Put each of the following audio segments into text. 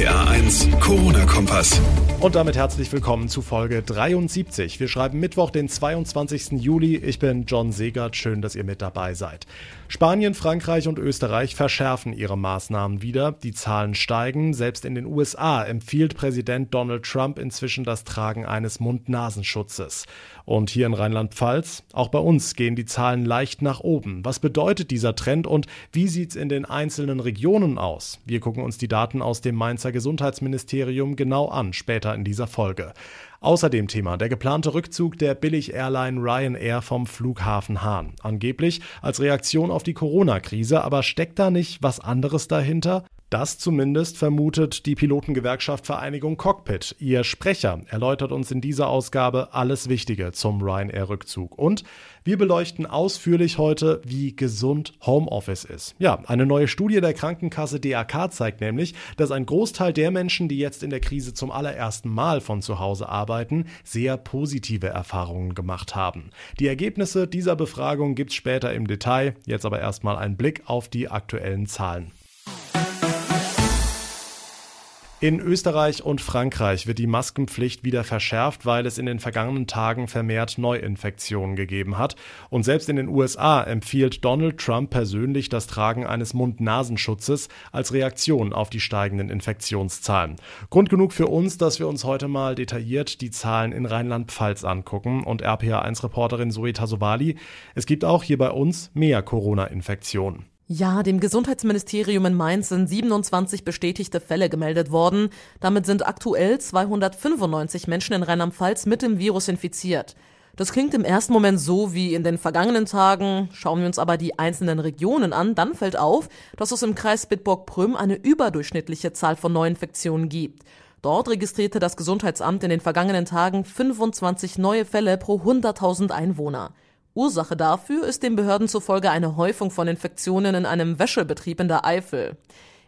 RPA 1, Corona-Kompass. Und damit herzlich willkommen zu Folge 73. Wir schreiben Mittwoch, den 22. Juli. Ich bin John Segert. Schön, dass ihr mit dabei seid. Spanien, Frankreich und Österreich verschärfen ihre Maßnahmen wieder. Die Zahlen steigen. Selbst in den USA empfiehlt Präsident Donald Trump inzwischen das Tragen eines Mund-Nasenschutzes. Und hier in Rheinland-Pfalz, auch bei uns gehen die Zahlen leicht nach oben. Was bedeutet dieser Trend und wie sieht es in den einzelnen Regionen aus? Wir gucken uns die Daten aus dem Mainzer Gesundheitsministerium genau an, später in dieser Folge. Außerdem Thema der geplante Rückzug der Billig-Airline Ryanair vom Flughafen Hahn. Angeblich als Reaktion auf die Corona-Krise, aber steckt da nicht was anderes dahinter? Das zumindest vermutet die Pilotengewerkschaft Vereinigung Cockpit. Ihr Sprecher erläutert uns in dieser Ausgabe alles Wichtige zum Ryanair-Rückzug. Und wir beleuchten ausführlich heute, wie gesund Homeoffice ist. Ja, eine neue Studie der Krankenkasse DAK zeigt nämlich, dass ein Großteil der Menschen, die jetzt in der Krise zum allerersten Mal von zu Hause arbeiten, sehr positive Erfahrungen gemacht haben. Die Ergebnisse dieser Befragung gibt's später im Detail. Jetzt aber erstmal ein Blick auf die aktuellen Zahlen. In Österreich und Frankreich wird die Maskenpflicht wieder verschärft, weil es in den vergangenen Tagen vermehrt Neuinfektionen gegeben hat. Und selbst in den USA empfiehlt Donald Trump persönlich das Tragen eines Mund-Nasenschutzes als Reaktion auf die steigenden Infektionszahlen. Grund genug für uns, dass wir uns heute mal detailliert die Zahlen in Rheinland-Pfalz angucken. Und RPA1-Reporterin Zoe Tasovali, es gibt auch hier bei uns mehr Corona-Infektionen. Ja, dem Gesundheitsministerium in Mainz sind 27 bestätigte Fälle gemeldet worden. Damit sind aktuell 295 Menschen in Rheinland-Pfalz mit dem Virus infiziert. Das klingt im ersten Moment so wie in den vergangenen Tagen. Schauen wir uns aber die einzelnen Regionen an, dann fällt auf, dass es im Kreis Bitburg-Prüm eine überdurchschnittliche Zahl von Neuinfektionen gibt. Dort registrierte das Gesundheitsamt in den vergangenen Tagen 25 neue Fälle pro 100.000 Einwohner. Ursache dafür ist den Behörden zufolge eine Häufung von Infektionen in einem Wäschebetrieb in der Eifel.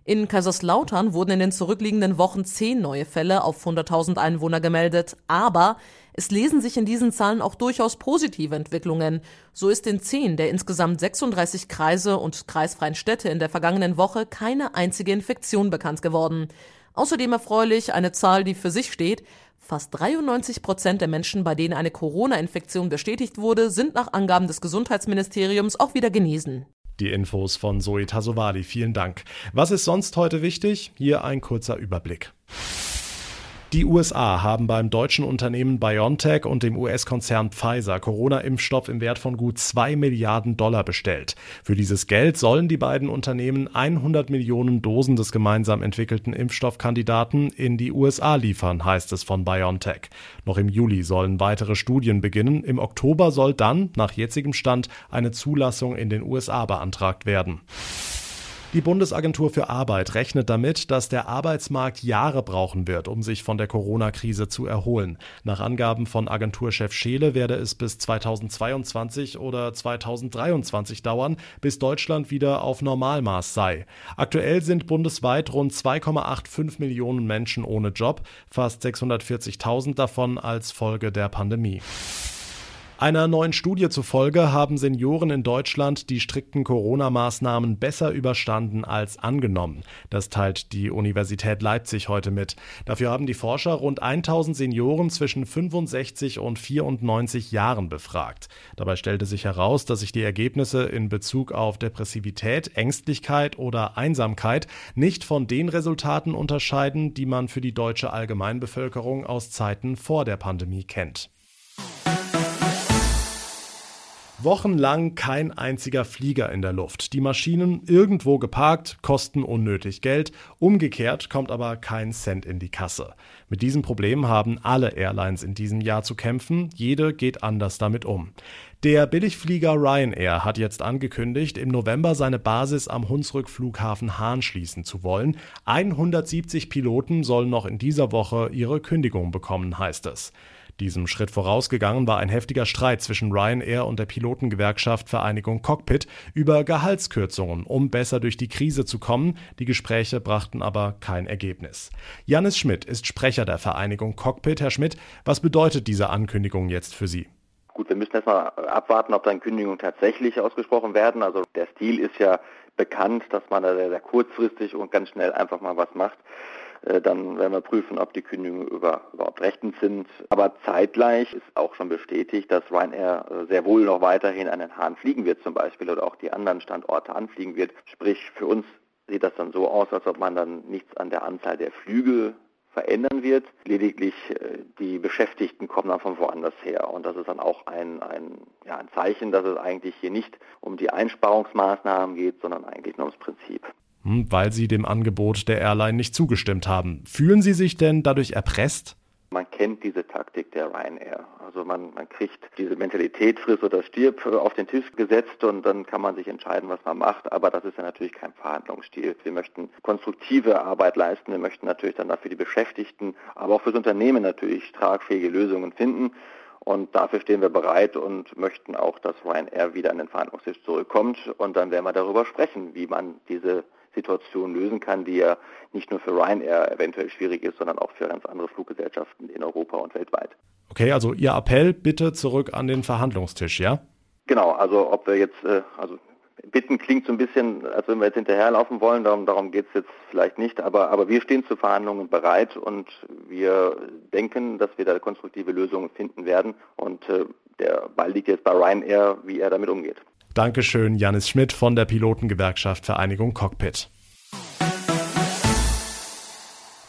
In Kaiserslautern wurden in den zurückliegenden Wochen zehn neue Fälle auf 100.000 Einwohner gemeldet, aber es lesen sich in diesen Zahlen auch durchaus positive Entwicklungen. So ist in zehn der insgesamt 36 Kreise und kreisfreien Städte in der vergangenen Woche keine einzige Infektion bekannt geworden. Außerdem erfreulich eine Zahl, die für sich steht. Fast 93 Prozent der Menschen, bei denen eine Corona-Infektion bestätigt wurde, sind nach Angaben des Gesundheitsministeriums auch wieder genesen. Die Infos von Zoe Tasovali, vielen Dank. Was ist sonst heute wichtig? Hier ein kurzer Überblick. Die USA haben beim deutschen Unternehmen BioNTech und dem US-Konzern Pfizer Corona-Impfstoff im Wert von gut 2 Milliarden Dollar bestellt. Für dieses Geld sollen die beiden Unternehmen 100 Millionen Dosen des gemeinsam entwickelten Impfstoffkandidaten in die USA liefern, heißt es von BioNTech. Noch im Juli sollen weitere Studien beginnen. Im Oktober soll dann, nach jetzigem Stand, eine Zulassung in den USA beantragt werden. Die Bundesagentur für Arbeit rechnet damit, dass der Arbeitsmarkt Jahre brauchen wird, um sich von der Corona-Krise zu erholen. Nach Angaben von Agenturchef Scheele werde es bis 2022 oder 2023 dauern, bis Deutschland wieder auf Normalmaß sei. Aktuell sind bundesweit rund 2,85 Millionen Menschen ohne Job, fast 640.000 davon als Folge der Pandemie. Einer neuen Studie zufolge haben Senioren in Deutschland die strikten Corona-Maßnahmen besser überstanden als angenommen. Das teilt die Universität Leipzig heute mit. Dafür haben die Forscher rund 1000 Senioren zwischen 65 und 94 Jahren befragt. Dabei stellte sich heraus, dass sich die Ergebnisse in Bezug auf Depressivität, Ängstlichkeit oder Einsamkeit nicht von den Resultaten unterscheiden, die man für die deutsche Allgemeinbevölkerung aus Zeiten vor der Pandemie kennt. Wochenlang kein einziger Flieger in der Luft. Die Maschinen irgendwo geparkt, kosten unnötig Geld. Umgekehrt kommt aber kein Cent in die Kasse. Mit diesem Problem haben alle Airlines in diesem Jahr zu kämpfen. Jede geht anders damit um. Der Billigflieger Ryanair hat jetzt angekündigt, im November seine Basis am Hunsrück Flughafen Hahn schließen zu wollen. 170 Piloten sollen noch in dieser Woche ihre Kündigung bekommen, heißt es. Diesem Schritt vorausgegangen war ein heftiger Streit zwischen Ryanair und der Pilotengewerkschaft Vereinigung Cockpit über Gehaltskürzungen, um besser durch die Krise zu kommen. Die Gespräche brachten aber kein Ergebnis. Janis Schmidt ist Sprecher der Vereinigung Cockpit. Herr Schmidt, was bedeutet diese Ankündigung jetzt für Sie? Gut, wir müssen erstmal abwarten, ob dann Kündigungen tatsächlich ausgesprochen werden. Also der Stil ist ja bekannt, dass man da sehr, sehr kurzfristig und ganz schnell einfach mal was macht. Äh, dann werden wir prüfen, ob die Kündigungen über, überhaupt rechtens sind. Aber zeitgleich ist auch schon bestätigt, dass Ryanair äh, sehr wohl noch weiterhin an den Hahn fliegen wird zum Beispiel oder auch die anderen Standorte anfliegen wird. Sprich, für uns sieht das dann so aus, als ob man dann nichts an der Anzahl der Flüge verändern wird. Lediglich äh, die Beschäftigten kommen dann von woanders her. Und das ist dann auch ein, ein, ja, ein Zeichen, dass es eigentlich hier nicht um die Einsparungsmaßnahmen geht, sondern eigentlich nur ums Prinzip. Hm, weil Sie dem Angebot der Airline nicht zugestimmt haben. Fühlen Sie sich denn dadurch erpresst? Man kennt diese Taktik der Ryanair. Also man, man kriegt diese Mentalität friss oder stirb auf den Tisch gesetzt und dann kann man sich entscheiden, was man macht. Aber das ist ja natürlich kein Verhandlungsstil. Wir möchten konstruktive Arbeit leisten. Wir möchten natürlich dann dafür die Beschäftigten, aber auch fürs Unternehmen natürlich tragfähige Lösungen finden. Und dafür stehen wir bereit und möchten auch, dass Ryanair wieder an den Verhandlungstisch zurückkommt. Und dann werden wir darüber sprechen, wie man diese Situation lösen kann, die ja nicht nur für Ryanair eventuell schwierig ist, sondern auch für ganz andere Fluggesellschaften in Europa und weltweit. Okay, also Ihr Appell bitte zurück an den Verhandlungstisch, ja? Genau, also ob wir jetzt, äh, also bitten klingt so ein bisschen, als wenn wir jetzt hinterherlaufen wollen, darum, darum geht es jetzt vielleicht nicht, aber, aber wir stehen zu Verhandlungen bereit und wir denken, dass wir da konstruktive Lösungen finden werden und äh, der Ball liegt jetzt bei Ryanair, wie er damit umgeht. Dankeschön, Janis Schmidt von der Pilotengewerkschaft Vereinigung Cockpit.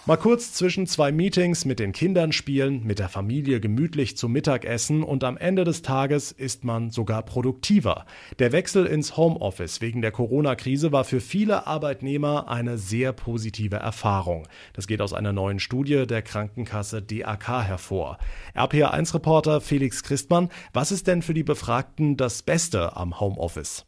Mal kurz zwischen zwei Meetings mit den Kindern spielen, mit der Familie gemütlich zum Mittagessen und am Ende des Tages ist man sogar produktiver. Der Wechsel ins Homeoffice wegen der Corona-Krise war für viele Arbeitnehmer eine sehr positive Erfahrung. Das geht aus einer neuen Studie der Krankenkasse DAK hervor. RPA1-Reporter Felix Christmann, was ist denn für die Befragten das Beste am Homeoffice?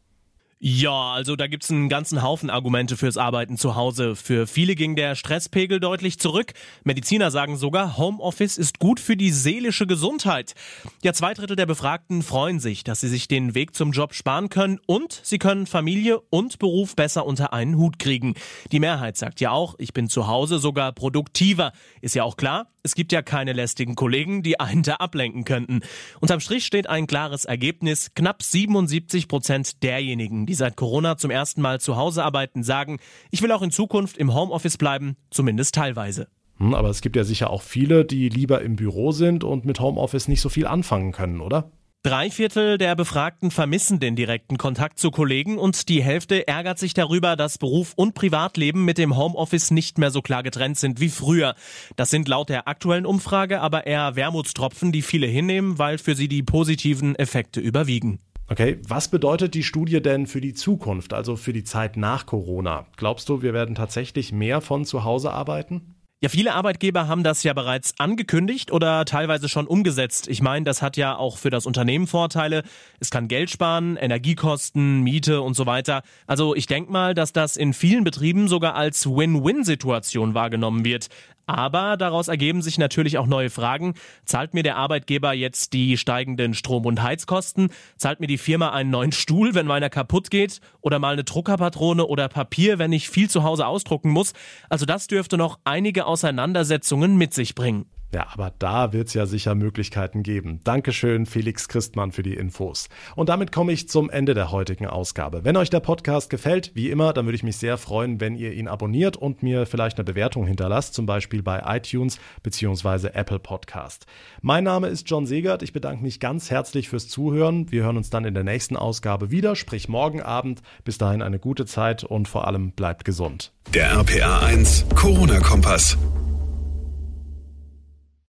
Ja, also da gibt's einen ganzen Haufen Argumente fürs Arbeiten zu Hause. Für viele ging der Stresspegel deutlich zurück. Mediziner sagen sogar, Homeoffice ist gut für die seelische Gesundheit. Ja, zwei Drittel der Befragten freuen sich, dass sie sich den Weg zum Job sparen können und sie können Familie und Beruf besser unter einen Hut kriegen. Die Mehrheit sagt ja auch, ich bin zu Hause sogar produktiver. Ist ja auch klar, es gibt ja keine lästigen Kollegen, die einen da ablenken könnten. Unterm Strich steht ein klares Ergebnis. Knapp 77 Prozent derjenigen, die seit Corona zum ersten Mal zu Hause arbeiten, sagen, ich will auch in Zukunft im Homeoffice bleiben, zumindest teilweise. Hm, aber es gibt ja sicher auch viele, die lieber im Büro sind und mit Homeoffice nicht so viel anfangen können, oder? Drei Viertel der Befragten vermissen den direkten Kontakt zu Kollegen und die Hälfte ärgert sich darüber, dass Beruf und Privatleben mit dem Homeoffice nicht mehr so klar getrennt sind wie früher. Das sind laut der aktuellen Umfrage aber eher Wermutstropfen, die viele hinnehmen, weil für sie die positiven Effekte überwiegen. Okay, was bedeutet die Studie denn für die Zukunft, also für die Zeit nach Corona? Glaubst du, wir werden tatsächlich mehr von zu Hause arbeiten? Ja, viele Arbeitgeber haben das ja bereits angekündigt oder teilweise schon umgesetzt. Ich meine, das hat ja auch für das Unternehmen Vorteile. Es kann Geld sparen, Energiekosten, Miete und so weiter. Also ich denke mal, dass das in vielen Betrieben sogar als Win-Win-Situation wahrgenommen wird. Aber daraus ergeben sich natürlich auch neue Fragen. Zahlt mir der Arbeitgeber jetzt die steigenden Strom- und Heizkosten? Zahlt mir die Firma einen neuen Stuhl, wenn meiner kaputt geht? Oder mal eine Druckerpatrone oder Papier, wenn ich viel zu Hause ausdrucken muss? Also das dürfte noch einige Auseinandersetzungen mit sich bringen. Ja, aber da wird es ja sicher Möglichkeiten geben. Dankeschön, Felix Christmann, für die Infos. Und damit komme ich zum Ende der heutigen Ausgabe. Wenn euch der Podcast gefällt, wie immer, dann würde ich mich sehr freuen, wenn ihr ihn abonniert und mir vielleicht eine Bewertung hinterlasst, zum Beispiel bei iTunes bzw. Apple Podcast. Mein Name ist John Segert. Ich bedanke mich ganz herzlich fürs Zuhören. Wir hören uns dann in der nächsten Ausgabe wieder, sprich morgen Abend. Bis dahin eine gute Zeit und vor allem bleibt gesund. Der RPA 1 Corona-Kompass.